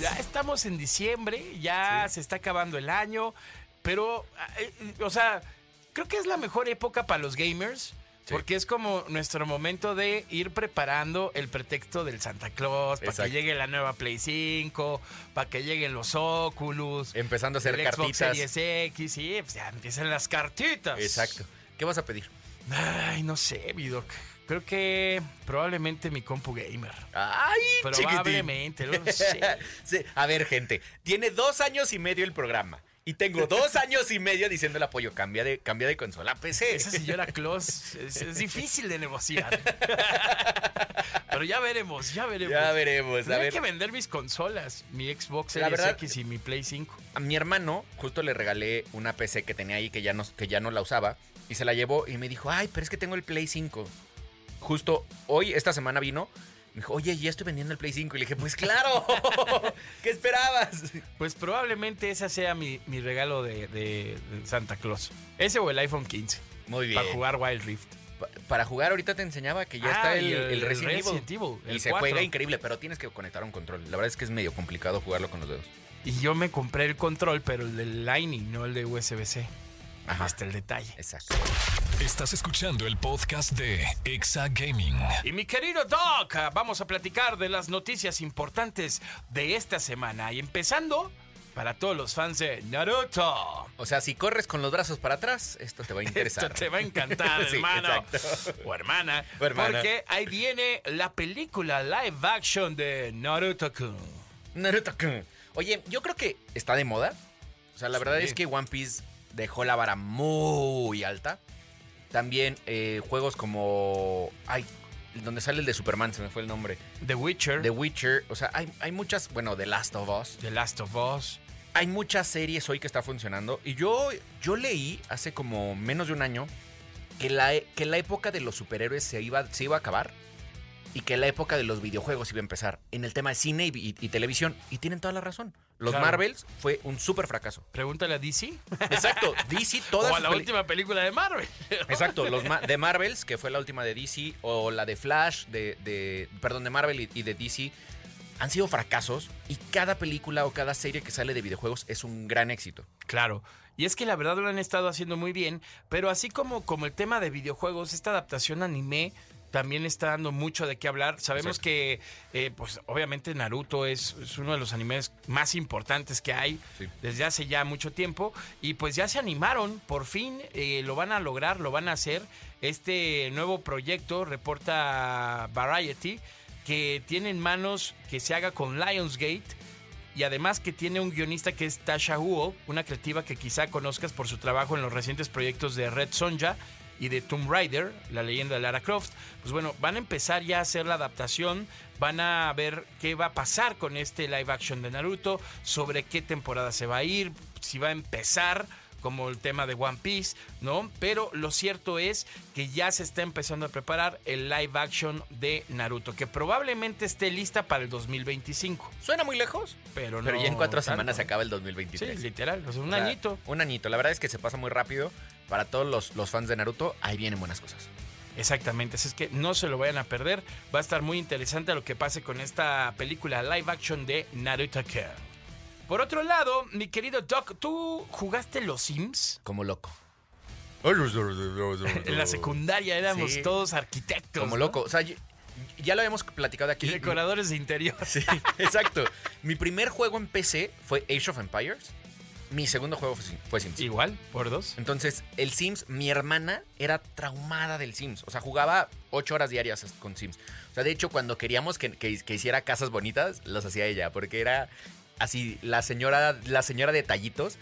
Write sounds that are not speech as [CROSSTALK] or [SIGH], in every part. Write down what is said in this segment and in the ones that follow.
Ya estamos en diciembre, ya se está acabando el año, pero, eh, eh, o sea, creo que es la mejor época para los gamers. Porque es como nuestro momento de ir preparando el pretexto del Santa Claus, para que llegue la nueva Play 5, para que lleguen los Oculus. Empezando a hacer el Xbox cartitas. Series X, sí, pues ya empiezan las cartitas. Exacto. ¿Qué vas a pedir? Ay, no sé, Vidoc. Creo que probablemente mi compu gamer. ¡Ay, Probablemente, no sé. [LAUGHS] Sí, A ver, gente, tiene dos años y medio el programa. Y tengo dos [LAUGHS] años y medio diciéndole apoyo, cambia de, cambia de consola a PC. Esa señora Claus es, es difícil de negociar. [LAUGHS] Pero ya veremos, ya veremos. Ya veremos, Tendría ver. que vender mis consolas, mi Xbox La Series verdad- X y mi Play 5. A mi hermano justo le regalé una PC que tenía ahí que ya, no, que ya no la usaba. Y se la llevó y me dijo, ay, pero es que tengo el Play 5. Justo hoy, esta semana vino. Me dijo, oye, ya estoy vendiendo el Play 5. Y le dije, pues claro, [LAUGHS] [LAUGHS] ¿qué esperabas? Pues probablemente ese sea mi, mi regalo de, de- de Santa Claus. Ese o el iPhone 15. Muy bien. Para jugar Wild Rift. Pa- Para jugar ahorita te enseñaba que ya Ah, está el, y el Resident, Resident Evil. Evil, Y el se 4. juega increíble, pero tienes que conectar a un control. La verdad es que es medio complicado jugarlo con los dedos. Y yo me compré el control, pero el del Lightning, no el de USB-C. Ajá. Hasta el detalle. Exacto. Estás escuchando el podcast de Exa Gaming. Y mi querido Doc, ah, vamos a platicar de las noticias importantes de esta semana. Y empezando, para todos los fans de Naruto. O sea, si corres con los brazos para atrás, esto te va a [LAUGHS] interesar. Esto te va a encantar, [LAUGHS] Sí, hermano. exacto. O hermana. O hermana. Porque ahí viene la película live action de Naruto-kun. Naruto-kun. Oye, yo creo que está de moda. O sea, la verdad es que One Piece dejó la vara muy alta. También eh, juegos como... Ay, donde sale el de Superman, se me fue el nombre. The Witcher. The Witcher. O sea, hay, hay muchas... Bueno, The Last of Us. The Last of Us. Hay muchas series hoy que está funcionando. Y yo, yo leí hace como menos de un año que la, que la época de los superhéroes se iba, se iba a acabar. Y que la época de los videojuegos iba a empezar. En el tema de cine y, y- y televisión. Y tienen toda la razón. Los Claro. Marvels fue un súper fracaso. Pregúntale a DC. Exacto. DC, [LAUGHS] todas o a la peli- última película de Marvel. Exacto, los [LAUGHS] ma- de Marvels, que fue la última de DC, o la de Flash, de, de- perdón, de Marvel y, y de DC, han sido fracasos y cada película o cada serie que sale de videojuegos es un gran éxito. Claro. Y es que la verdad lo han estado haciendo muy bien, pero así como, como el tema de videojuegos, esta adaptación anime también está dando mucho de qué hablar. Sabemos Exacto. que, eh, pues obviamente Naruto es, es uno de los animes más importantes que hay Sí. desde hace ya mucho tiempo y pues ya se animaron, por fin eh, lo van a lograr, lo van a hacer. Este nuevo proyecto, reporta Variety, que tiene en manos que se haga con Lionsgate y además que tiene un guionista que es Tasha Huo, una creativa que quizá conozcas por su trabajo en los recientes proyectos de Red Sonja y de Tomb Raider, la leyenda de Lara Croft. Pues bueno, van a empezar ya a hacer la adaptación, van a ver qué va a pasar con este live action de Naruto, sobre qué temporada se va a ir, si va a empezar como el tema de One Piece, ¿no? Pero lo cierto es que ya se está empezando a preparar el live action de Naruto, que probablemente esté lista para el 2025, Suena muy lejos, pero no pero ya en cuatro tanto. semanas se acaba el Sí, 2023. literal, o sea, un O sea, añito. Un añito. La verdad es que se pasa muy rápido. Para todos los, los fans de Naruto, ahí vienen buenas cosas. Exactamente, así es que no se lo vayan a perder. Va a estar muy interesante lo que pase con esta película live action de Naruto Kun. Por otro lado, mi querido Doc, ¿tú jugaste los Sims? Como loco. [LAUGHS] En la secundaria éramos Sí. todos arquitectos. Como ¿no? loco. O sea, yo- ya lo habíamos platicado aquí. Y decoradores de interior. Sí, [LAUGHS] exacto. Mi primer juego en PC fue Age of Empires. Mi segundo juego fue, Sim- fue Sims. Igual, por dos. Entonces, el Sims, mi hermana era traumada del Sims. O sea, jugaba ocho horas diarias con Sims. O sea, de hecho, cuando queríamos que, que- que hiciera casas bonitas, las hacía ella, porque era así, la señora, la señora detallitos.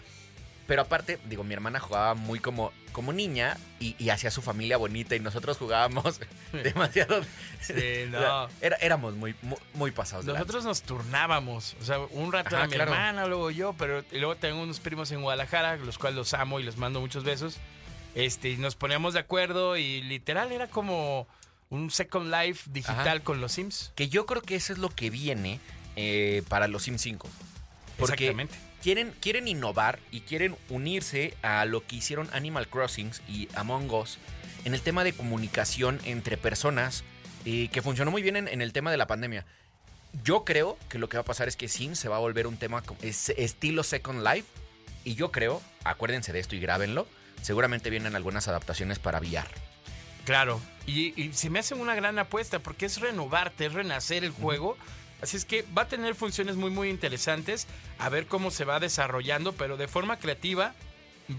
Pero aparte, digo, mi hermana jugaba muy como, como niña y, y hacía su familia bonita y nosotros jugábamos [LAUGHS] demasiado. Sí, O sea, no. era- éramos muy, muy, muy pasados. Nosotros nos turnábamos, o sea, un rato Ajá, era mi hermana, luego yo, pero y luego tengo unos primos en Guadalajara, los cuales los amo y les mando muchos besos. Este, y nos poníamos de acuerdo y literal era como un Second Life digital Ajá. con los Sims. Que yo creo que eso es lo que viene eh, para los Sims 5. Porque Exactamente. Quieren, quieren innovar y quieren unirse a lo que hicieron Animal Crossing y Among Us en el tema de comunicación entre personas eh, que funcionó muy bien en, en el tema de la pandemia. Yo creo que lo que va a pasar es que Sims se va a volver un tema como- es- estilo Second Life y yo creo, acuérdense de esto y grábenlo, seguramente vienen algunas adaptaciones para VR. Claro, y, y se me hace una gran apuesta porque es renovarte, es renacer el juego. Así es que va a tener funciones muy, muy interesantes. A ver cómo se va desarrollando, pero de forma creativa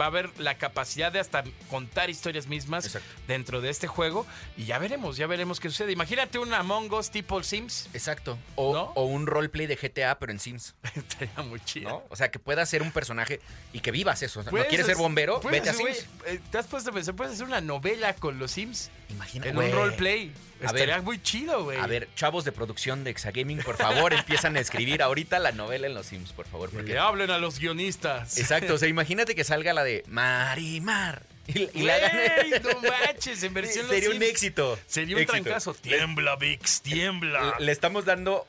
va a haber la capacidad de hasta contar historias mismas Exacto. dentro de este juego. Y ya veremos, ya veremos qué sucede. Imagínate un Among Us tipo Sims. Exacto. O, ¿No? o un roleplay de GTA, pero en Sims. [LAUGHS] Estaría muy chido. ¿no? O sea, que puedas ser un personaje y que vivas eso. ¿No quieres ser bombero? Vete a Sims. eh, ¿Te has puesto a pensar? Puedes hacer una novela con los Sims En un roleplay. Estaría muy chido, güey. A ver, chavos de producción de Exagaming, por favor, empiezan a escribir ahorita la novela en los Sims, por favor. Que Porque... le hablen a los guionistas. Exacto, o sea, imagínate que salga la de Marimar. Y, y la [LAUGHS] no manches, en versión Sería Los un Sims. éxito. Sería un Éxito. trancazo. Tiembla, Vix, tiembla. Le, le estamos dando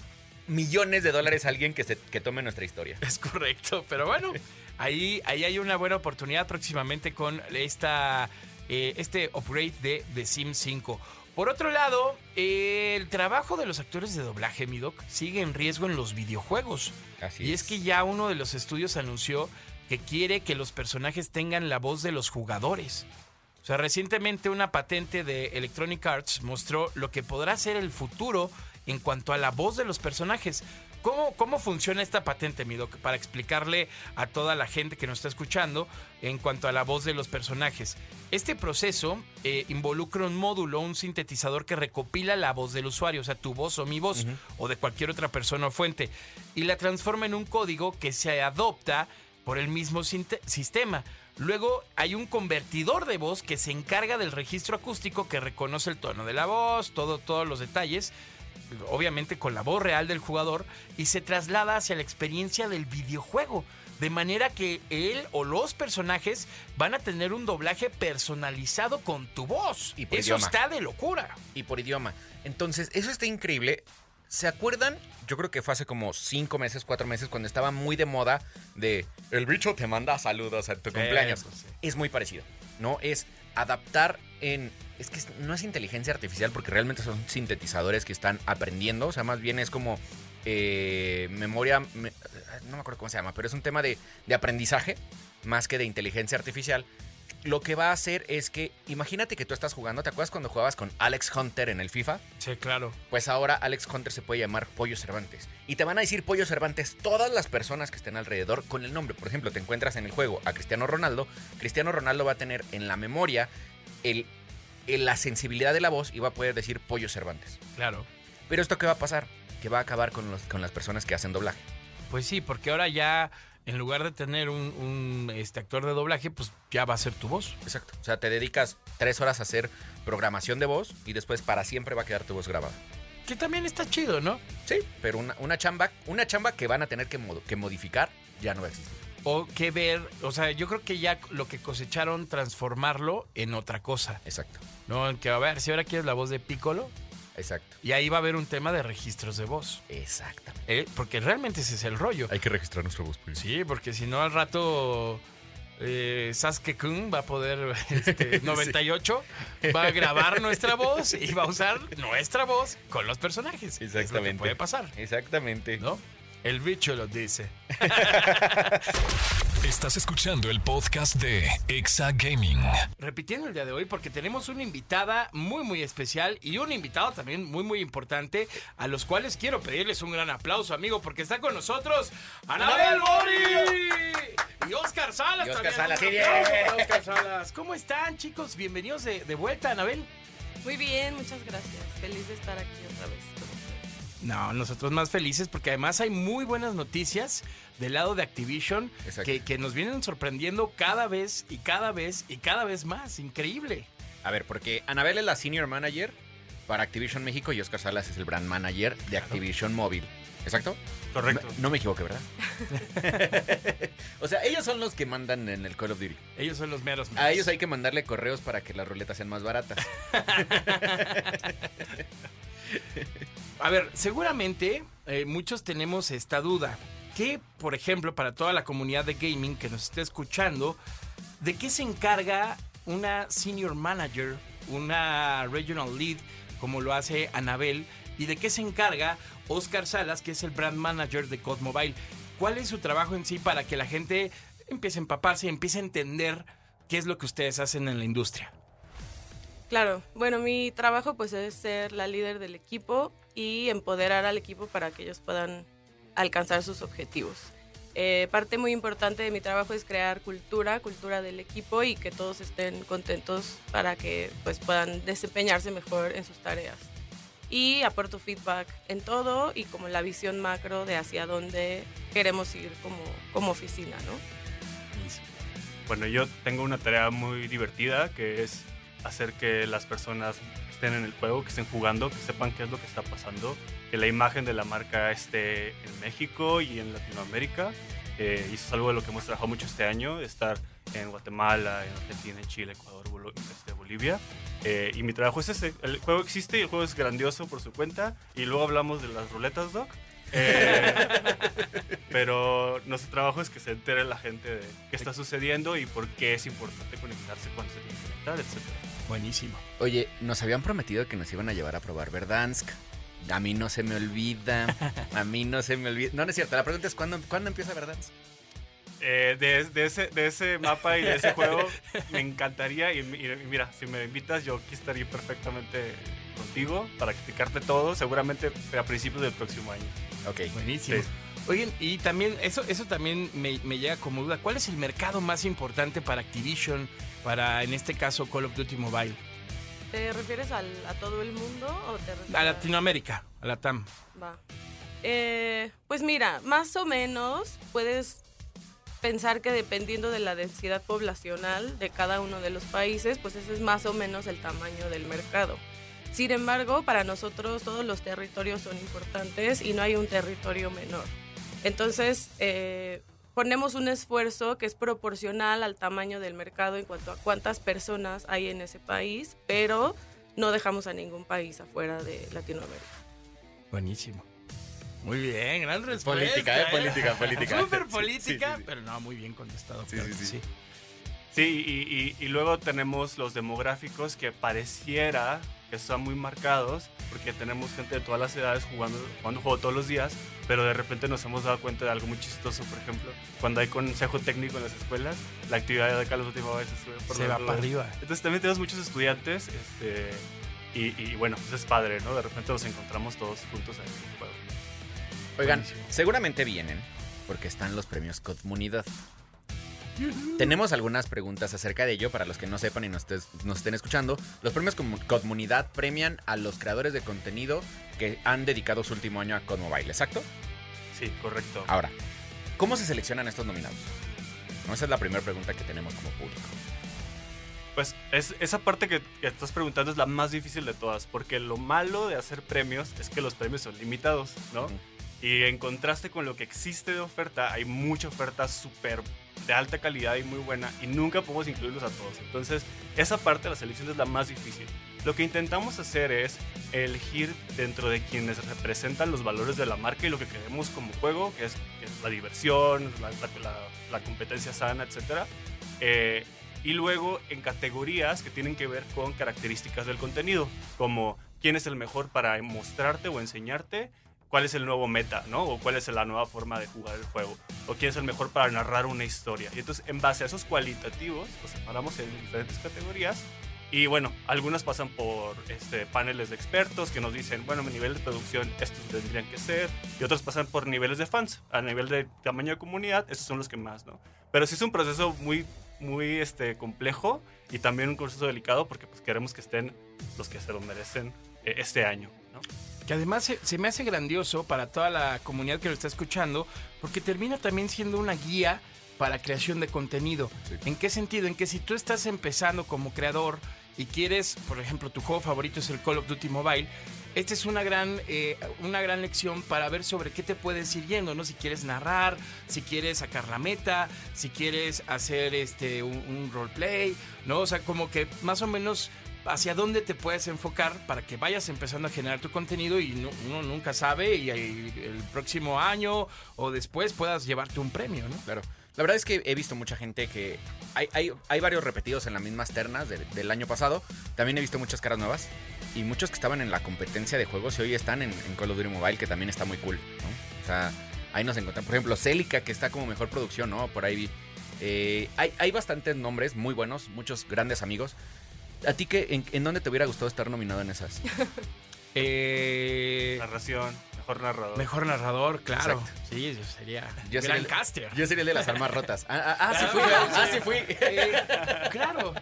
millones de dólares a alguien que, se, que tome nuestra historia. Es correcto, pero bueno, ahí, ahí hay una buena oportunidad próximamente con esta, eh, este upgrade de The Sims 5. Por otro lado, eh, el trabajo de los actores de doblaje, mi doc, sigue en riesgo en los videojuegos. Así y es que ya uno de los estudios anunció que quiere que los personajes tengan la voz de los jugadores. O sea, recientemente una patente de Electronic Arts mostró lo que podrá ser el futuro en cuanto a la voz de los personajes. ¿Cómo, cómo funciona esta patente, mi doc? Para explicarle a toda la gente que nos está escuchando en cuanto a la voz de los personajes. Este proceso eh, involucra un módulo, un sintetizador que recopila la voz del usuario, o sea, tu voz o mi voz, o de cualquier otra persona o fuente, y la transforma en un código que se adopta por el mismo sistema. Luego hay un convertidor de voz que se encarga del registro acústico que reconoce el tono de la voz, todo, todos los detalles, obviamente con la voz real del jugador, y se traslada hacia la experiencia del videojuego. De manera que él o los personajes van a tener un doblaje personalizado con tu voz. Y por Eso idioma. está de locura. y por idioma. Entonces, eso está increíble. ¿Se acuerdan? Yo creo que fue hace como cinco meses, cuatro meses, cuando estaba muy de moda de el bicho te manda saludos a tu cumpleaños. Eso sí. Es muy parecido, ¿no? Es adaptar en... Es que no es inteligencia artificial porque realmente son sintetizadores que están aprendiendo. O sea, más bien es como eh, memoria... me- no me acuerdo cómo se llama, pero es un tema de, de aprendizaje más que de inteligencia artificial lo que va a hacer es que, imagínate que tú estás jugando, ¿te acuerdas cuando jugabas con Alex Hunter en el FIFA? Sí, claro. Pues ahora Alex Hunter se puede llamar Pollo Cervantes. Y te van a decir Pollo Cervantes todas las personas que estén alrededor con el nombre. Por ejemplo, te encuentras en el juego a Cristiano Ronaldo. Cristiano Ronaldo va a tener en la memoria el, el- la sensibilidad de la voz y va a poder decir Pollo Cervantes. Claro. Pero esto qué va a pasar? Que va a acabar con, los- con las personas que hacen doblaje. Pues sí, porque ahora ya, en lugar de tener un, un, este, actor de doblaje, pues ya va a ser tu voz. Exacto. O sea, te dedicas tres horas a hacer programación de voz y después para siempre va a quedar tu voz grabada. Que también está chido, ¿no? Sí, pero una, una chamba, una chamba que van a tener que, mod- que modificar ya no va a existir. O que ver, o sea, yo creo que ya lo que cosecharon, transformarlo en otra cosa. Exacto, ¿No? En que, a ver, si ahora quieres la voz de Piccolo, exacto, y ahí va a haber un tema de registros de voz. exactamente. ¿eh? Porque realmente ese es el rollo. Hay que registrar nuestra voz. pues. Sí, porque si no al rato eh, Sasuke Kun va a poder, [LAUGHS] este, [LAUGHS] 98, va a grabar nuestra voz y va a usar nuestra voz con los personajes. Es lo que Exactamente. puede pasar, Exactamente. ¿no? El bicho lo dice. [LAUGHS] Estás escuchando el podcast de Exa Gaming. repitiendo el día de hoy porque tenemos una invitada muy muy especial y un invitado también muy muy importante a los cuales quiero pedirles un gran aplauso amigo porque está con nosotros Anabel Mori y Oscar Salas Y Oscar también. Salas, Un sí, aplauso bien. para Oscar Salas ¿cómo están chicos? bienvenidos de, de vuelta Anabel Muy bien, muchas gracias. Feliz de estar aquí otra vez. No, nosotros más felices porque además hay muy buenas noticias del lado de Activision que, que nos vienen sorprendiendo cada vez y cada vez y cada vez más. Increíble. A ver, porque Anabel es la senior manager para Activision México y Oscar Salas es el brand manager de Activision Móvil. ¿Exacto? Correcto. No, no me equivoqué, ¿verdad? [LAUGHS] o sea, ellos son los que mandan en el Call of Duty. Ellos son los meros. A ellos hay que mandarle correos para que las ruletas sean más baratas. [LAUGHS] A ver, seguramente eh, muchos tenemos esta duda. Que, por ejemplo, para toda la comunidad de gaming que nos esté escuchando, ¿de qué se encarga una senior manager, una regional lead, como lo hace Anabel? ¿Y de qué se encarga Oscar Salas, que es el brand manager de COD Mobile? ¿Cuál es su trabajo en sí para que la gente empiece a empaparse y empiece a entender qué es lo que ustedes hacen en la industria? Claro, bueno, mi trabajo pues es ser la líder del equipo y empoderar al equipo para que ellos puedan alcanzar sus objetivos. Eh, parte muy importante de mi trabajo es crear cultura, cultura del equipo y que todos estén contentos para que pues puedan desempeñarse mejor en sus tareas. Y aporto feedback en todo y como la visión macro de hacia dónde queremos ir como, como oficina, ¿no? Bueno, yo tengo una tarea muy divertida que es hacer que las personas estén en el juego, que estén jugando, que sepan qué es lo que está pasando, que la imagen de la marca esté en México y en Latinoamérica. Eh, y eso es algo de lo que hemos trabajado mucho este año, estar en Guatemala, en Argentina, en Chile, Ecuador, Bolo- este, Bolivia. Eh, y mi trabajo es ese. El juego existe y el juego es grandioso por su cuenta. Y luego hablamos de las ruletas, Doc. Eh, [LAUGHS] pero nuestro trabajo es que se entere la gente de qué está sucediendo y por qué es importante conectarse cuando se tiene que conectar, etc. Buenísimo. Oye, nos habían prometido que nos iban a llevar a probar Verdansk. A mí no se me olvida. A mí no se me olvida. No, no es cierto. La pregunta es: ¿cuándo, ¿cuándo empieza Verdansk? Eh, de, de ese, de ese mapa y de ese juego me encantaría y mira, si me invitas yo aquí estaría perfectamente contigo para explicarte todo, seguramente a principios del próximo año. Ok. Buenísimo. Sí. Oigan, y también, eso, eso también me, me llega como duda. ¿Cuál es el mercado más importante para Activision, para en este caso Call of Duty Mobile? ¿Te refieres al- a todo el mundo o te refieres A Latinoamérica, a la TAM. Va. Eh, pues mira, más o menos puedes pensar que dependiendo de la densidad poblacional de cada uno de los países, pues ese es más o menos el tamaño del mercado. Sin embargo, para nosotros todos los territorios son importantes y no hay un territorio menor. Entonces, eh, ponemos un esfuerzo que es proporcional al tamaño del mercado en cuanto a cuántas personas hay en ese país, pero no dejamos a ningún país afuera de Latinoamérica. Buenísimo. Muy bien, gran respuesta. Política, ¿eh? Política, política. [LAUGHS] Súper política, sí, sí. pero no, muy bien contestado. Sí, claro sí, sí. Sí, y, y- y luego tenemos los demográficos que pareciera que están muy marcados, porque tenemos gente de todas las edades jugando, jugando juego todos los días, pero de repente nos hemos dado cuenta de algo muy chistoso, por ejemplo, cuando hay consejo técnico en las escuelas, la actividad de of Duty Mobile se por va lados. para arriba. Entonces también tenemos muchos estudiantes, este, y, y bueno, pues es padre, ¿no? De repente nos encontramos todos juntos ahí en el juego. Oigan, Buenísimo. seguramente vienen porque están los premios Comunidad. Tenemos algunas preguntas acerca de ello para los que no sepan y nos, estés- nos estén escuchando. Los premios Comunidad premian a los creadores de contenido que han dedicado su último año a COD Mobile, ¿exacto? Sí, correcto. Ahora, ¿cómo se seleccionan estos nominados? No, esa es la primera pregunta que tenemos como público. Pues es, esa parte que, que estás preguntando es la más difícil de todas, porque lo malo de hacer premios es que los premios son limitados, ¿no? Ujú. Y en contraste con lo que existe de oferta, hay mucha oferta súper de alta calidad y muy buena y nunca podemos incluirlos a todos. Entonces, esa parte de la selección es la más difícil. Lo que intentamos hacer es elegir dentro de quienes representan los valores de la marca y lo que queremos como juego, que es, la diversión, la, competencia sana, etc. y luego en categorías que tienen que ver con características del contenido, como quién es el mejor para mostrarte o enseñarte cuál es el nuevo meta, ¿no? O cuál es la nueva forma de jugar el juego. O quién es el mejor para narrar una historia. Y entonces, en base a esos cualitativos, los separamos en diferentes categorías. Y bueno, algunas pasan por este, paneles de expertos que nos dicen, bueno, mi nivel de producción, estos tendrían que ser. Y otros pasan por niveles de fans. A nivel de tamaño de comunidad, esos son los que más, ¿no? Pero sí es un proceso muy, muy este, complejo y también un proceso delicado porque pues, queremos que estén los que se lo merecen eh, este año, ¿no? Que además se, se me hace grandioso para toda la comunidad que lo está escuchando, porque termina también siendo una guía para creación de contenido. ¿En qué sentido? En que si tú estás empezando como creador y quieres, por ejemplo, tu juego favorito es el Call of Duty Mobile, esta es una gran, eh, una gran lección para ver sobre qué te puedes ir yendo, ¿no? Si quieres narrar, si quieres sacar la meta, si quieres hacer este, un, un roleplay, ¿no? O sea, como que más o menos hacia dónde te puedes enfocar para que vayas empezando a generar tu contenido y no- uno nunca sabe y el próximo año o después puedas llevarte un premio, ¿no? Claro. La verdad es que he visto mucha gente que. Hay, hay, varios repetidos en las mismas ternas de- del año pasado. También he visto muchas caras nuevas. Y muchos que estaban en la competencia de juegos y hoy están en, en Call of Duty Mobile, que también está muy cool. ¿no? O sea, ahí nos encontramos. Por ejemplo, Celica, que está como mejor producción, ¿no? Por ahí vi. Eh, hay, hay bastantes nombres muy buenos, muchos grandes amigos. ¿A ti qué, en, en dónde te hubiera gustado estar nominado en esas? [LAUGHS] Eh, Narración, mejor narrador. mejor narrador, claro. Exacto. Sí, yo sería Yo sería gran el- caster. Yo sería el de las armas rotas. Ah, ah, ah, sí Ah, fui, sí. ah, sí fui. Eh, claro.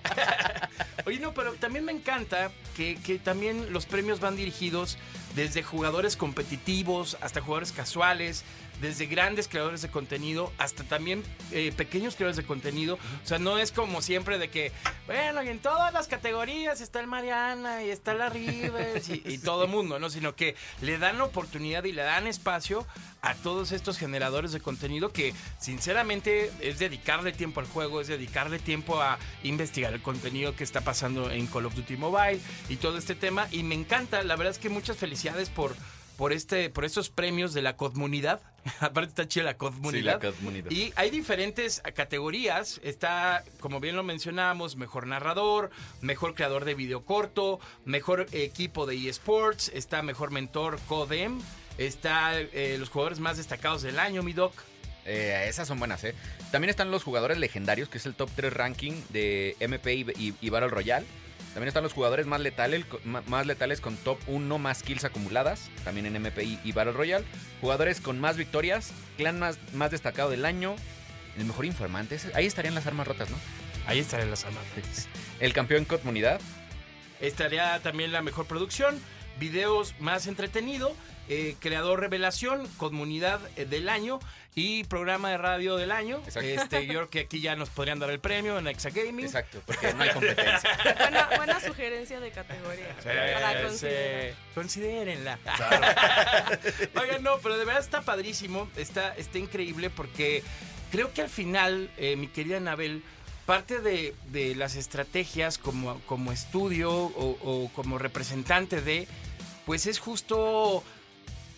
[LAUGHS] Oye, no, pero también me encanta que, que también los premios van dirigidos desde jugadores competitivos hasta jugadores casuales, desde grandes creadores de contenido hasta también eh, pequeños creadores de contenido. O sea, no es como siempre de que, bueno, y en todas las categorías está el Mariana y está la Rivers y, y [LAUGHS] todo el mundo, ¿no? Sino que le dan oportunidad y le dan espacio a todos estos generadores de contenido que sinceramente es dedicarle tiempo al juego, es dedicarle tiempo a investigar el contenido que está pasando en Call of Duty Mobile y todo este tema. Y me encanta, la verdad es que muchas felicidades por, por, este, por estos premios de la comunidad. [LAUGHS] Aparte está chida la comunidad. Sí, la comunidad. Y hay diferentes categorías. Está, como bien lo mencionábamos, mejor narrador, mejor creador de video corto, mejor equipo de eSports, está mejor mentor Codem, está eh, los jugadores más destacados del año, mi doc. Eh, esas son buenas, ¿eh? También están los jugadores legendarios, que es el top 3 ranking de MP y, y- y Battle Royale. También están los jugadores más letales, más letales con top 1 más kills acumuladas, también en MP y, Battle Royale. Jugadores con más victorias, clan más, más destacado del año, el mejor informante. Ahí estarían las armas rotas, ¿no? Ahí estaré las armas. El campeón comunidad. Estaría también la mejor producción, videos más entretenido, eh, creador revelación, comunidad eh, del año y programa de radio del año. Exacto. Este, yo creo que aquí ya nos podrían dar el premio en Exa Gaming. Exacto, porque no hay competencia. [LAUGHS] Buena, buena sugerencia de categoría. para considerar. sí. Considérenla. [LAUGHS] Oigan, no, pero de verdad está padrísimo, está, está increíble porque creo que al final, eh, mi querida Anabel, parte de, de las estrategias como, como estudio o, o como representante de, pues es justo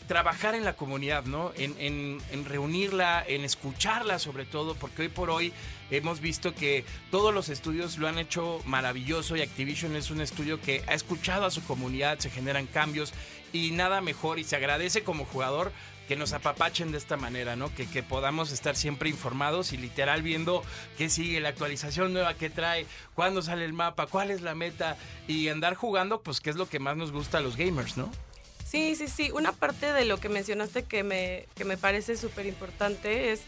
trabajar en la comunidad, ¿no? En, reunirla, en escucharla sobre todo, porque hoy por hoy hemos visto que todos los estudios lo han hecho maravilloso y Activision es un estudio que ha escuchado a su comunidad, se generan cambios y nada mejor y se agradece como jugador que nos apapachen de esta manera, ¿no? Que, que podamos estar siempre informados y literal viendo qué sigue, la actualización nueva que trae, cuándo sale el mapa, cuál es la meta y andar jugando, pues que es lo que más nos gusta a los gamers, ¿no? Sí, sí, sí. Una parte de lo que mencionaste que me, que me parece súper importante es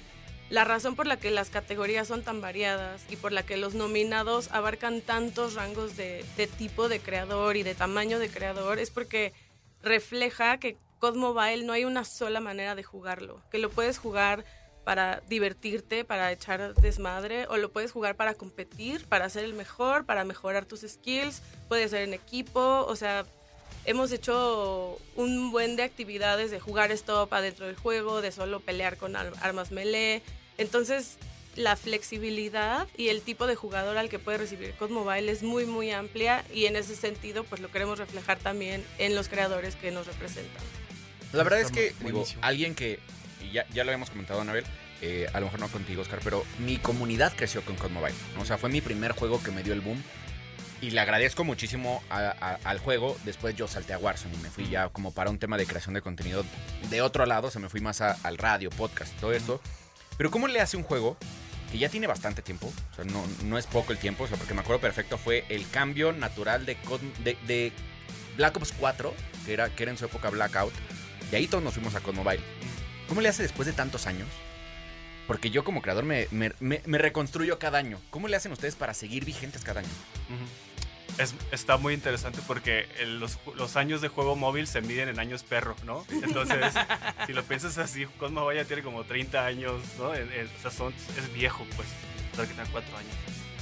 la razón por la que las categorías son tan variadas y por la que los nominados abarcan tantos rangos de, de tipo de creador y de tamaño de creador es porque refleja que COD Mobile no hay una sola manera de jugarlo, que lo puedes jugar para divertirte, para echar desmadre, o lo puedes jugar para competir, para ser el mejor, para mejorar tus skills, puede ser en equipo, o sea, hemos hecho un buen de actividades de jugar stop adentro del juego, de solo pelear con ar- armas melee. Entonces, la flexibilidad y el tipo de jugador al que puede recibir COD Mobile es muy, muy amplia y en ese sentido, pues lo queremos reflejar también en los creadores que nos representan. La verdad es que, digo, alguien que, y ya, ya lo habíamos comentado, Anabel, eh, a lo mejor no contigo, Oscar, pero mi comunidad creció con COD Mobile. ¿no? O sea, fue mi primer juego que me dio el boom. Y le agradezco muchísimo a- a- al juego. Después yo salté a Warzone y me fui ya como para un tema de creación de contenido de otro lado. O sea, me fui más a- al radio, podcast, todo eso. Pero ¿cómo le hace un juego que ya tiene bastante tiempo? O sea, no, no es poco el tiempo. O sea, porque me acuerdo perfecto, fue el cambio natural de, de, de Black Ops 4, que era, que era en su época Blackout. De ahí todos nos fuimos a COD Mobile. ¿Cómo le hace después de tantos años? Porque yo como creador me, me- me- me reconstruyo cada año. ¿Cómo le hacen ustedes para seguir vigentes cada año? Es- está muy interesante porque los, los años de juego móvil se miden en años perro, ¿no? Entonces, [LAUGHS] si lo piensas así, Cosmo Mobile ya tiene como 30 años, ¿no? O sea, son- es viejo, pues, que tenga 4 años.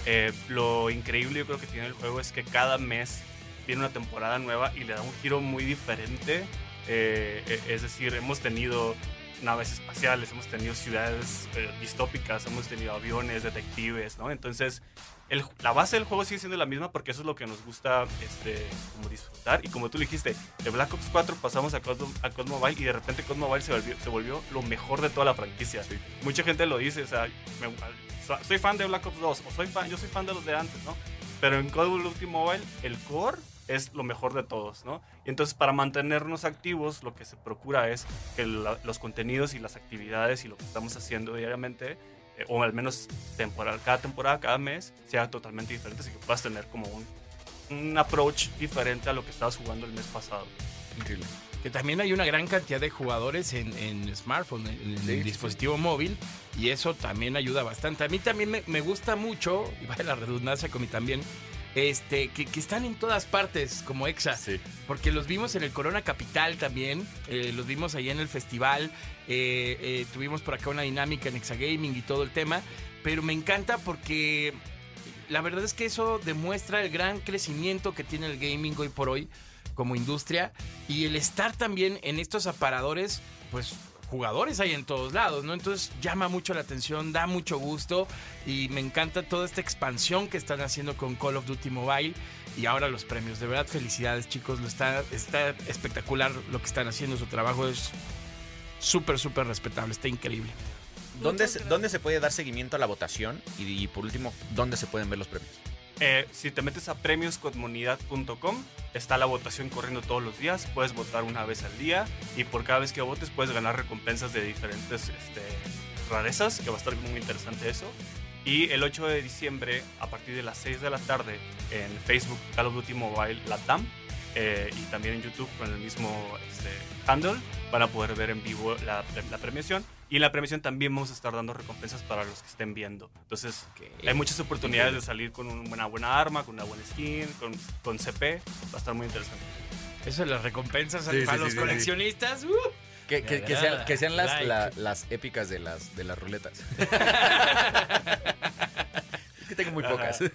Eh, lo increíble yo creo que tiene el juego es que cada mes tiene una temporada nueva y le da un giro muy diferente. Eh, eh, es decir, hemos tenido naves espaciales, hemos tenido ciudades eh, distópicas, hemos tenido aviones, detectives, ¿no? Entonces, el- la base del juego sigue siendo la misma porque eso es lo que nos gusta este, como disfrutar. Y como tú dijiste, de Black Ops 4 pasamos a COD, a COD Mobile y de repente COD Mobile se volvió, se volvió lo mejor de toda la franquicia. Mucha gente lo dice, o sea, me- so- soy fan de Black Ops 2 o soy fan, yo soy fan de los de antes, ¿no? Pero en Call of Duty Mobile, el core es lo mejor de todos, ¿no? Y entonces para mantenernos activos, lo que se procura es que la- los contenidos y las actividades y lo que estamos haciendo diariamente, eh, o al menos temporal, cada temporada, cada mes, sea totalmente diferente, así que puedas tener como un, un approach diferente a lo que estabas jugando el mes pasado. Increíble. Que también hay una gran cantidad de jugadores en, en smartphone, en, en Sí, sí, dispositivo móvil, y eso también ayuda bastante. A mí también me, me gusta mucho, y vaya la redundancia con mí también, este, que, que están en todas partes como EXA. Sí. Porque los vimos en el Corona Capital también, eh, los vimos ahí en el festival, eh, eh, tuvimos por acá una dinámica en Exagaming y todo el tema, pero me encanta porque la verdad es que eso demuestra el gran crecimiento que tiene el gaming hoy por hoy como industria y el estar también en estos aparadores, pues jugadores hay en todos lados, ¿no? Entonces llama mucho la atención, da mucho gusto y me encanta toda esta expansión que están haciendo con Call of Duty Mobile y ahora los premios. De verdad, felicidades chicos, lo está, está espectacular lo que están haciendo, su trabajo es súper, súper respetable, está increíble. ¿Dónde se. ¿Dónde se puede dar seguimiento a la votación? Y, y por último, ¿dónde se pueden ver los premios? Eh, si te metes a premioscomunidad.com, está la votación corriendo todos los días. Puedes votar una vez al día y por cada vez que votes puedes ganar recompensas de diferentes este, rarezas, que va a estar muy interesante eso. Y el 8 de diciembre, a partir de las 6 de la tarde, en Facebook Call of Duty Mobile Latam eh, y también en YouTube con el mismo este, handle, van a poder ver en vivo la, la premiación. Y en la premiación también vamos a estar dando recompensas para los que estén viendo. Entonces, hay muchas oportunidades de salir con un- una buena arma, con una buena skin, con, con CP. Va a estar muy interesante. Eso de las recompensas Sí, para sí, los sí, sí. coleccionistas. uh. Que, que- que sean, que sean las, like. la- las épicas de las, de las ruletas. [LAUGHS] es que tengo muy pocas. Sí,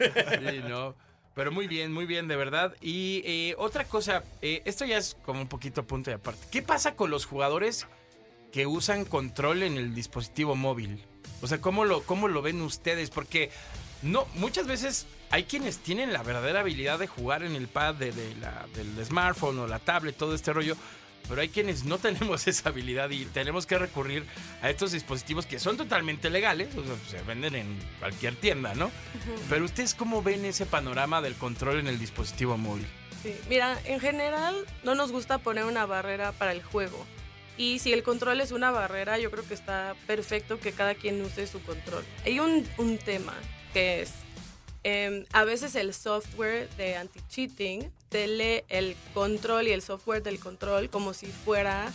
no. Pero muy bien, muy bien, de verdad. Y eh, otra cosa, eh, esto ya es como un poquito punto de aparte. ¿Qué pasa con los jugadores que usan control en el dispositivo móvil? O sea, ¿cómo lo, cómo lo ven ustedes? Porque no, muchas veces hay quienes tienen la verdadera habilidad de jugar en el pad de, de la- del smartphone o la tablet, todo este rollo. Pero hay quienes no [LAUGHS] tenemos esa habilidad y tenemos que recurrir a estos dispositivos que son totalmente legales, o sea, se venden en cualquier tienda, ¿no? Pero ustedes cómo ven ese panorama del control en el dispositivo móvil? Sí, Mira, en general no nos gusta poner una barrera para el juego. Y si el control es una barrera, yo creo que está perfecto que cada quien use su control. Hay un, un tema que es, em, a veces el software de anti-cheating te lee el control y el software del control como si fuera...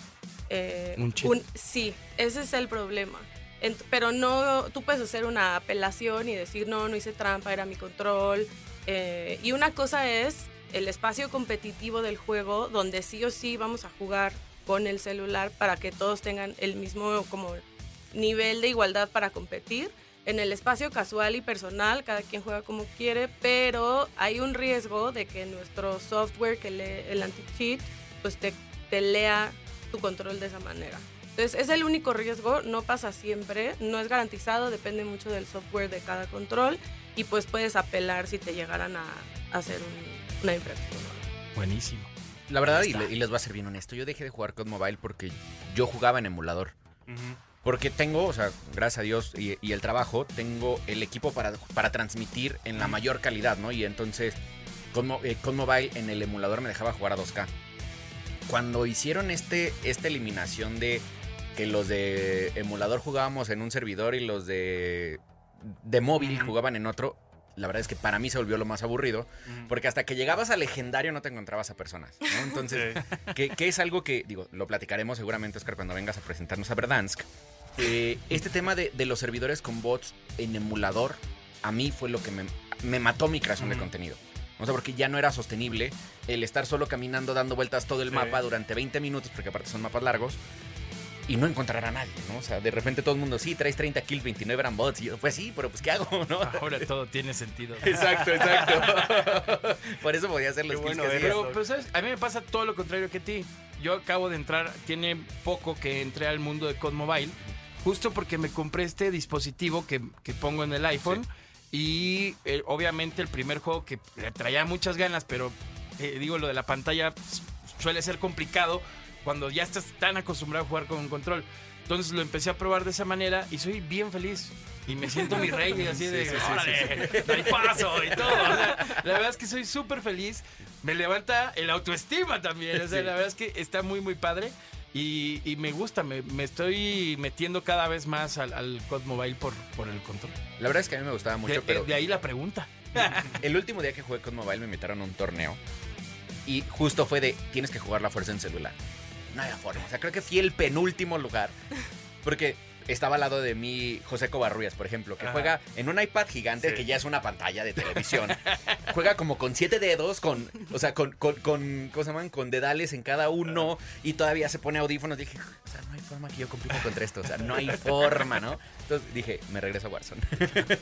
eh, Un cheat. sí, ese es el problema. Pero no, tú puedes hacer una apelación y decir, no, no hice trampa, era mi control. Eh, y una cosa es el espacio competitivo del juego, donde sí o sí vamos a jugar con el celular para que todos tengan el mismo como nivel de igualdad para competir. En el espacio casual y personal, cada quien juega como quiere, pero hay un riesgo de que nuestro software que lee el anti-cheat, pues te, te lea tu control de esa manera. Entonces, es el único riesgo, no pasa siempre, no es garantizado, depende mucho del software de cada control y pues puedes apelar si te llegaran a, a hacer un- una infracción. Buenísimo. La verdad, y, y les voy a ser bien honesto, yo dejé de jugar con mobile porque yo jugaba en emulador. Porque tengo, o sea, gracias a Dios y, y el trabajo, tengo el equipo para, para transmitir en la mayor calidad, ¿no? Y entonces, con, eh, con mobile en el emulador me dejaba jugar a 2K. Cuando hicieron este, esta eliminación de que los de emulador jugábamos en un servidor y los de, de móvil jugaban en otro, la verdad es que para mí se volvió lo más aburrido. Porque hasta que llegabas a legendario no te encontrabas a personas, ¿no? Entonces, [LAUGHS] que, que es algo que, digo, lo platicaremos seguramente, Oscar, cuando vengas a presentarnos a Verdansk. Eh, este tema de, de los servidores con bots en emulador, a mí fue lo que me, me mató mi creación de contenido. O sea, porque ya no era sostenible el estar solo caminando dando vueltas todo el Sí. mapa durante 20 minutos, porque aparte son mapas largos, y no encontrar a nadie, ¿no? O sea, de repente todo el mundo, sí, traes 30 kills, 29 eran bots. Y yo, pues sí, pero pues ¿qué hago, [LAUGHS] no? Ahora todo tiene sentido. [LAUGHS] Exacto, exacto. [LAUGHS] Por eso podía hacer los kills bueno que verlo. Pero, pero, ¿sabes? A mí me pasa todo lo contrario que a ti. Yo acabo de entrar, tiene poco que entré al mundo de COD Mobile, justo porque me compré este dispositivo que, que pongo en el iPhone. Y eh, obviamente el primer juego que le traía muchas ganas, pero eh, digo, lo de la pantalla suele ser complicado cuando ya estás tan acostumbrado a jugar con un control. Entonces lo empecé a probar de esa manera y soy bien feliz. Y me siento mi rey y así de, órale, doy [LAUGHS] paso y todo. O sea, la verdad es que soy súper feliz. Me levanta el autoestima también. O sea, la verdad es que está muy, muy padre. Y, y me gusta, me, me estoy metiendo cada vez más al, al COD Mobile por, por el control. La verdad es que a mí me gustaba mucho, De, pero de ahí la pregunta. [LAUGHS] el último día que jugué con Mobile me invitaron a un torneo. Y justo fue de, tienes que jugar la fuerza en celular. No había forma. O sea, creo que fui el penúltimo lugar. Porque estaba al lado de mí José Covarrubias, por ejemplo, que Ajá. juega en un iPad gigante Sí. que ya es una pantalla de televisión. [LAUGHS] juega como con siete dedos, con, o sea, con, con, con, ¿cómo se llaman? Con dedales en cada uno y todavía se pone audífonos. Dije, o sea, no hay forma que yo compita contra esto. O sea, no hay forma, ¿no? Entonces dije, me regreso a Warzone.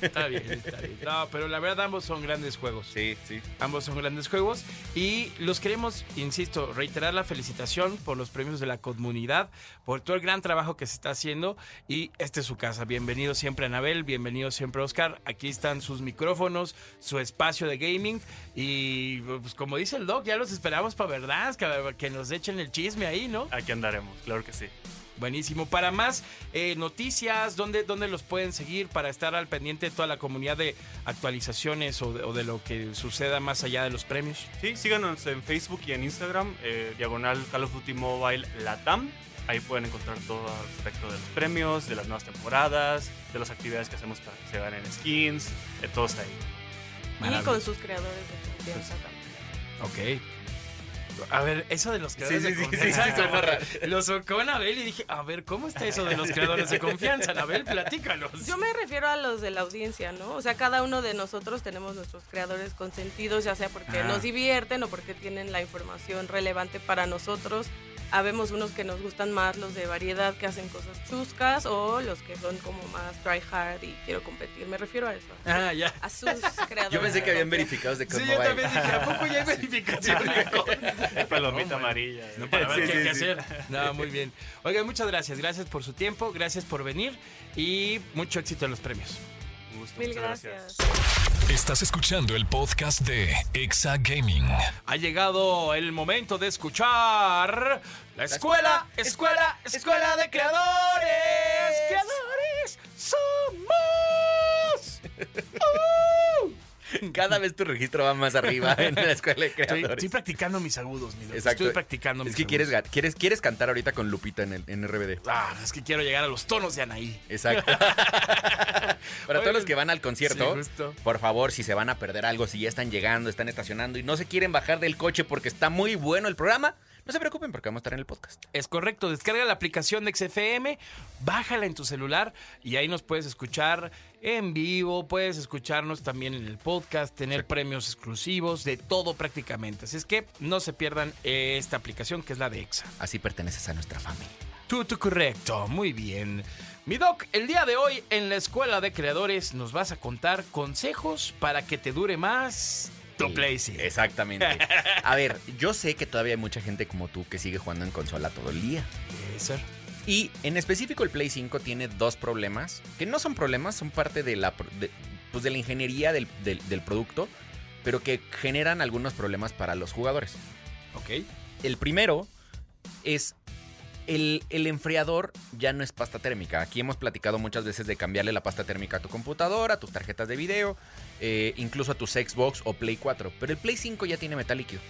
Está bien, está bien. No, pero la verdad ambos son grandes juegos. Sí, sí. Ambos son grandes juegos y los queremos, insisto, reiterar la felicitación por los premios de la comunidad, por todo el gran trabajo que se está haciendo y esta es su casa. Bienvenido siempre Anabel, bienvenido siempre Oscar. Aquí están sus micrófonos, su espacio de gaming y pues como dice el doc, ya los esperamos para verdad, que nos echen el chisme ahí, ¿no? Aquí andaremos, claro que sí. Buenísimo. Para más eh, noticias, ¿dónde, ¿dónde los pueden seguir para estar al pendiente de toda la comunidad de actualizaciones o de, o de lo que suceda más allá de los premios? Sí, síganos en Facebook y en Instagram, eh, diagonal Call of Duty Mobile Latam. Ahí pueden encontrar todo al respecto de los premios, de las nuevas temporadas, de las actividades que hacemos para que se ganen skins, eh, todo está ahí. Y con sus creadores de confianza también. Ok. A ver, eso de los creadores Sí, sí, de confianza. sí, raro. [LAUGHS] Lo socó Anabel y dije, a ver, ¿cómo está eso de los creadores de confianza? Anabel, platícanos. Yo me refiero a los de la audiencia, ¿no? O sea, cada uno de nosotros tenemos nuestros creadores consentidos, ya sea porque Ah. nos divierten o porque tienen la información relevante para nosotros. Habemos unos que nos gustan más, los de variedad que hacen cosas chuscas o los que son como más try hard y quiero competir. Me refiero a eso. Ah, ya. A sus [LAUGHS] creadores. Yo pensé que habían verificados de Sí, Code yo también dije, ¿a poco ya hay [LAUGHS] verificación de? [LAUGHS] Palomita No, amarilla. No, para ver Sí, qué hay sí, que sí. hacer. No, muy bien. Oigan, muchas gracias. Gracias por su tiempo, gracias por venir y mucho éxito en los premios. Un gusto, Mil muchas gracias. Estás escuchando el podcast de Exa Gaming. Ha llegado el momento de escuchar la escuela, escuela, escuela de creadores. Creadores somos. [LAUGHS] Cada vez tu registro va más arriba en la escuela de creadores. estoy practicando mis agudos, mi. Exacto. Estoy practicando mis Es que quieres, agudos. quieres, quieres cantar ahorita con Lupita en, el, en RBD. Ah, es que quiero llegar a los tonos de Anaí. Exacto. [LAUGHS] Para todos los que van al concierto, sí, por favor, si se van a perder algo, si ya están llegando, están estacionando y no se quieren bajar del coche porque está muy bueno el programa, no se preocupen porque vamos a estar en el podcast. Es correcto, descarga la aplicación de XFM, bájala en tu celular y ahí nos puedes escuchar en vivo, puedes escucharnos también en el podcast, tener premios exclusivos, de todo prácticamente. Así es que no se pierdan esta aplicación que es la de EXA. Así perteneces a nuestra familia. Tú, tú, correcto, muy bien. Mi doc, el día de hoy en la Escuela de Creadores nos vas a contar consejos para que te dure más tu Sí, PlayStation. Exactamente. [LAUGHS] A ver, yo sé que todavía hay mucha gente como tú que sigue jugando en consola todo el día. Puede ser. Y en específico el Play 5 tiene dos problemas, que no son problemas, son parte de la, de, pues de la ingeniería del, del- del producto, pero que generan algunos problemas para los jugadores. Ok. El primero es el, el enfriador ya no es pasta térmica. Aquí hemos platicado muchas veces de cambiarle la pasta térmica a tu computadora, a tus tarjetas de video, eh, incluso a tus Xbox o Play 4. Pero el Play 5 ya tiene metal líquido.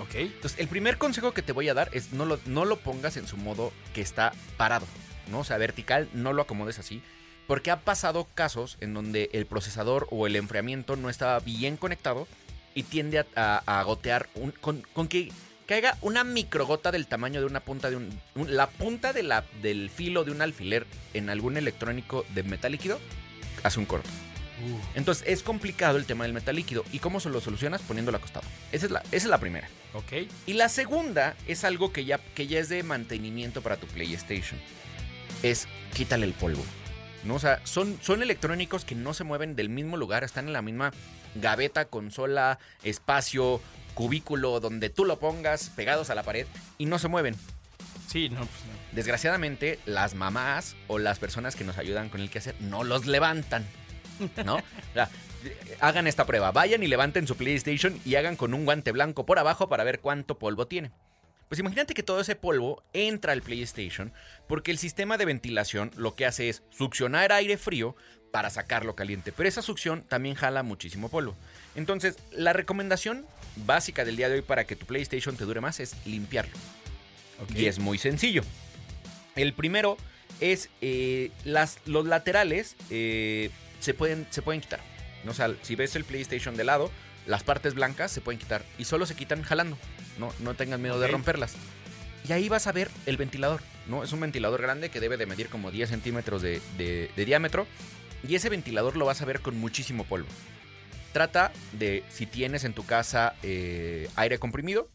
Ok. Entonces, el primer consejo que te voy a dar es no lo, no lo pongas en su modo que está parado, ¿no? O sea, vertical, no lo acomodes así. Porque ha pasado casos en donde el procesador o el enfriamiento no estaba bien conectado y tiende a, a- a gotear un- con, con que caiga una microgota del tamaño de una punta de un. un- la punta de la, del filo de un alfiler en algún electrónico de metal líquido hace un corto. Entonces es complicado el tema del metal líquido. ¿Y cómo se lo solucionas? Poniéndolo acostado. Esa es la, esa es la primera. Ok. Y la segunda es algo que ya, que ya es de mantenimiento para tu PlayStation. Es quítale el polvo. ¿no? O sea, son, son electrónicos que no se mueven del mismo lugar, están en la misma gaveta, consola, espacio, cubículo, donde tú lo pongas, pegados a la pared, y no se mueven. Sí, no, pues no. Desgraciadamente, las mamás o las personas que nos ayudan con el quehacer no los levantan. ¿No? [LAUGHS] O sea, hagan esta prueba. Vayan y levanten su PlayStation y hagan con un guante blanco por abajo para ver cuánto polvo tiene. Pues imagínate que todo ese polvo entra al PlayStation porque el sistema de ventilación lo que hace es succionar aire frío para sacarlo caliente. Pero esa succión también jala muchísimo polvo. Entonces, la recomendación básica del día de hoy para que tu PlayStation te dure más es limpiarlo. Y es muy sencillo. El primero es eh, las, los laterales eh, se, pueden, se pueden quitar. O sea, si ves el PlayStation de lado, las partes blancas se pueden quitar y solo se quitan jalando. No, no tengan miedo de romperlas. Y ahí vas a ver el ventilador. ¿no? Es un ventilador grande que debe de medir como 10 centímetros de, de- de diámetro. Y ese ventilador lo vas a ver con muchísimo polvo. Trata de, si tienes en tu casa eh, aire comprimido,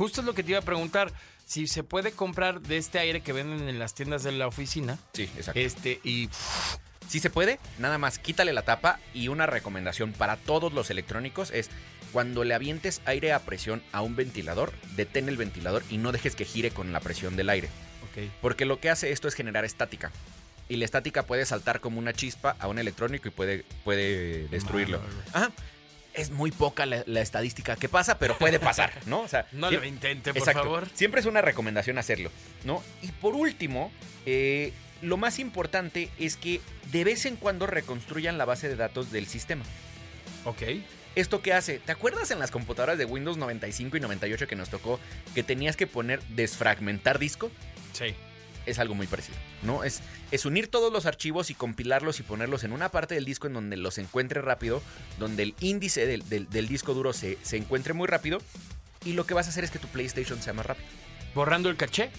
Justo es lo que te iba a preguntar. Si se puede comprar de este aire que venden en las tiendas de la oficina. sí, exacto. Este, y Si se puede, nada más quítale la tapa y una recomendación para todos los electrónicos es cuando le avientes aire a presión a un ventilador, detén el ventilador y no dejes que gire con la presión del aire. Ok. Porque lo que hace esto es generar estática. Y la estática puede saltar como una chispa a un electrónico y puede, puede destruirlo. Ajá. Es muy poca la, la estadística que pasa, pero puede pasar, ¿no? O sea, No lo intente, por Exacto. favor. Siempre es una recomendación hacerlo, ¿no? Y por último, eh, lo más importante es que de vez en cuando reconstruyan la base de datos del sistema. Ok. ¿Esto qué hace? ¿Te acuerdas en las computadoras de Windows 95 y 98 que nos tocó que tenías que poner desfragmentar disco? Sí. Es algo muy parecido, ¿no? Es, es unir todos los archivos y compilarlos y ponerlos en una parte del disco en donde los encuentre rápido, donde el índice del, del- del disco duro se, se encuentre muy rápido y lo que vas a hacer es que tu PlayStation sea más rápido. Borrando el caché.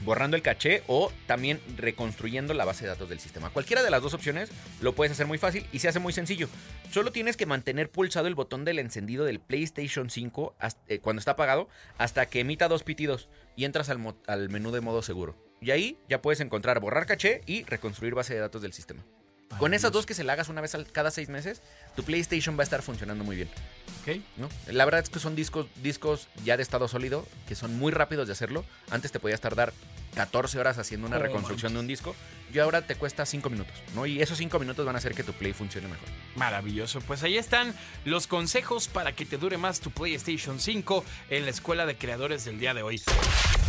borrando el caché o también reconstruyendo la base de datos del sistema. Cualquiera de las dos opciones lo puedes hacer muy fácil y se hace muy sencillo. Solo tienes que mantener pulsado el botón del encendido del PlayStation 5 hasta- eh, cuando está apagado hasta que emita dos pitidos y entras al, al menú de modo seguro. Y ahí ya puedes encontrar borrar caché y reconstruir base de datos del sistema. Con esas dos que se la hagas una vez al- cada seis meses, tu PlayStation va a estar funcionando muy bien. Ok. ¿no? La verdad es que son discos, discos ya de estado sólido, que son muy rápidos de hacerlo. Antes te podías tardar 14 horas haciendo una Oh, reconstrucción de un disco. Y ahora te cuesta 5 minutos, ¿no? Y esos 5 minutos van a hacer que tu Play funcione mejor. Maravilloso. Pues ahí están los consejos para que te dure más tu PlayStation 5 en la escuela de creadores del día de hoy.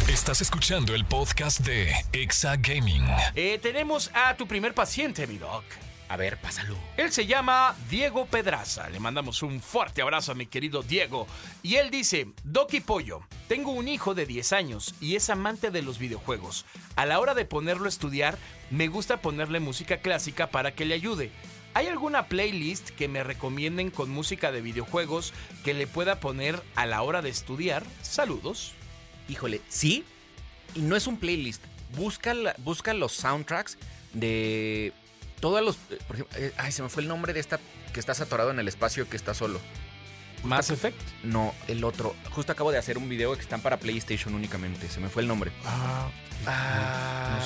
Estás escuchando el podcast de Exa Gaming. Eh, tenemos a tu primer paciente, mi doc. A ver, pásalo. Él se llama Diego Pedraza. Le mandamos un fuerte abrazo a mi querido Diego. Y él dice, Doc y Pollo, tengo un hijo de 10 años y es amante de los videojuegos. A la hora de ponerlo a estudiar, me gusta ponerle música clásica para que le ayude. ¿Hay alguna playlist que me recomienden con música de videojuegos que le pueda poner a la hora de estudiar? Saludos. Híjole, sí. Y no es un playlist. Busca, la- busca los soundtracks de todos los... eh, Por ejemplo, eh, ay, se me fue el nombre de esta que estás atorado en el espacio que está solo. Mass Effect. No, el otro. Justo acabo de hacer un video que están para PlayStation únicamente. Se me fue el nombre. Ah,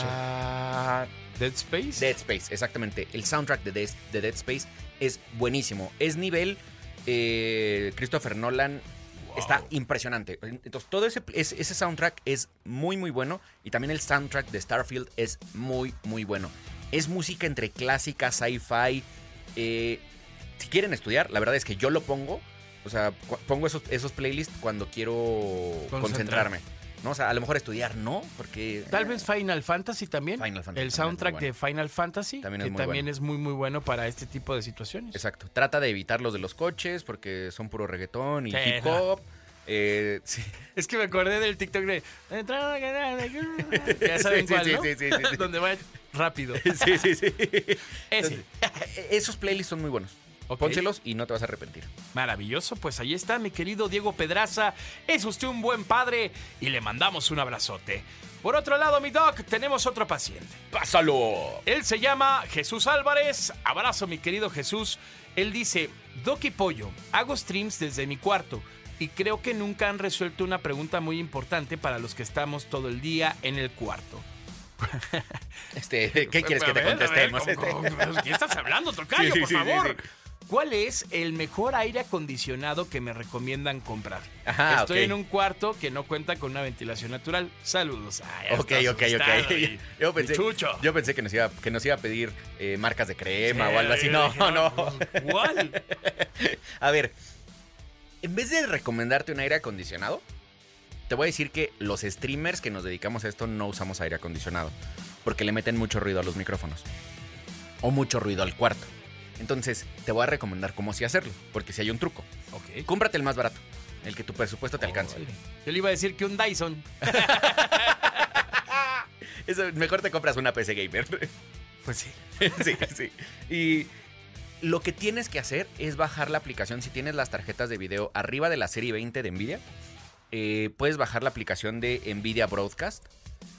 Ah, Dead Space. Dead Space, exactamente. El soundtrack de Dead, de Dead Space es buenísimo. Es nivel eh, Christopher Nolan. Está impresionante. Entonces, todo ese, ese, ese soundtrack es muy, muy bueno. Y también el soundtrack de Starfield es muy, muy bueno. Es música entre clásica, sci-fi. eh, si quieren estudiar, la verdad es que yo lo pongo. O sea, pongo esos, esos playlists cuando quiero Concentrar. concentrarme. ¿no? O sea, a lo mejor estudiar no, porque... Tal vez Final Fantasy también. Final Fantasy también el soundtrack bueno. de Final Fantasy, También que es muy también bueno. es muy muy bueno para este tipo de situaciones. Exacto. Trata de evitar los de los coches porque son puro reggaetón y Sí, hip hop. Eh, [LAUGHS] sí. Es que me acordé del TikTok de [LAUGHS] ya saben Sí, cuál, sí, ¿no? sí, sí, sí, sí. [LAUGHS] Donde va rápido. [LAUGHS] sí, sí, sí. Ese. Esos playlists son muy buenos. Ok. Pónselos y no te vas a arrepentir. Maravilloso, pues ahí está mi querido Diego Pedraza. Es usted un buen padre y le mandamos un abrazote. Por otro lado, mi doc, tenemos otro paciente. ¡Pásalo! Él se llama Jesús Álvarez. Abrazo, mi querido Jesús. Él dice, Doc y Pollo, hago streams desde mi cuarto y creo que nunca han resuelto una pregunta muy importante para los que estamos todo el día en el cuarto. Este, ¿Qué quieres que te ver, contestemos? ¿cómo- Este? cómo- ¿Qué estás hablando, [LAUGHS] Tocayo, Sí, por sí, favor? sí. ¿Cuál es el mejor aire acondicionado que me recomiendan comprar? Ajá, Estoy en un cuarto que no cuenta con una ventilación natural. Saludos. Ay, ya Ok, ok, ok. [LAUGHS] y- Yo pensé, yo que, nos iba, que nos iba a pedir eh, marcas de crema o algo así. No, no. ¿Cuál? [LAUGHS] A ver, en vez de recomendarte un aire acondicionado, te voy a decir que los streamers que nos dedicamos a esto no usamos aire acondicionado. Porque le meten mucho ruido a los micrófonos. O mucho ruido al cuarto. Entonces, te voy a recomendar cómo sí hacerlo. Porque si hay un truco. Ok. Cómprate el más barato. El que tu presupuesto te alcance. Órale. Yo le iba a decir que un Dyson. [LAUGHS] [LAUGHS] Eso, mejor te compras una PC gamer. Pues sí. [LAUGHS] sí, sí. Y lo que tienes que hacer es bajar la aplicación. Si tienes las tarjetas de video arriba de la serie 20 de Nvidia, eh, puedes bajar la aplicación de Nvidia Broadcast.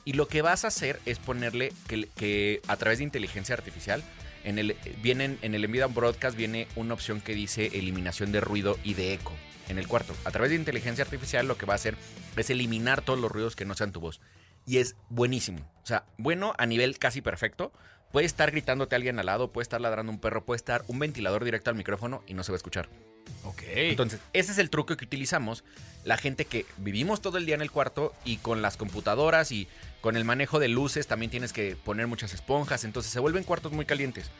Y lo que vas a hacer es ponerle que, a través de inteligencia artificial, en el, vienen, en el Nvidia Broadcast viene una opción que dice eliminación de ruido y de eco en el cuarto. A través de inteligencia artificial lo que va a hacer es eliminar todos los ruidos que no sean tu voz. Y es buenísimo. O sea, bueno a nivel casi perfecto. Puede estar gritándote alguien al lado, puede estar ladrando un perro, puede estar un ventilador directo al micrófono y no se va a escuchar. Ok. Entonces, ese es el truco que utilizamos la gente que vivimos todo el día en el cuarto y con las computadoras y con el manejo de luces también tienes que poner muchas esponjas, entonces se vuelven cuartos muy calientes.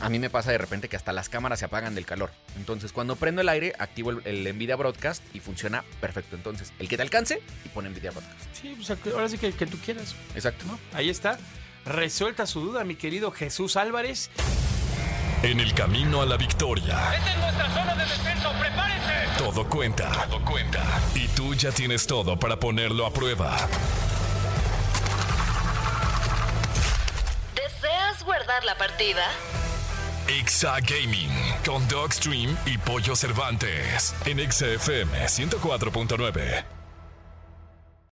A mí me pasa de repente que hasta las cámaras se apagan del calor. Entonces, cuando prendo el aire, activo el, el Nvidia Broadcast y funciona perfecto. Entonces, el que te alcance y pone Nvidia Broadcast. Sí, pues ahora sí que, que tú quieras. Exacto. ¿no? Ahí está. Resuelta su duda, mi querido Jesús Álvarez. En el camino a la victoria, Esta es nuestra zona de descenso. ¡Prepárense! todo cuenta. Todo cuenta. Y tú ya tienes todo para ponerlo a prueba. ¿Deseas guardar la partida? Exa Gaming con Dogstream y Pollo Cervantes en XFM 104.9.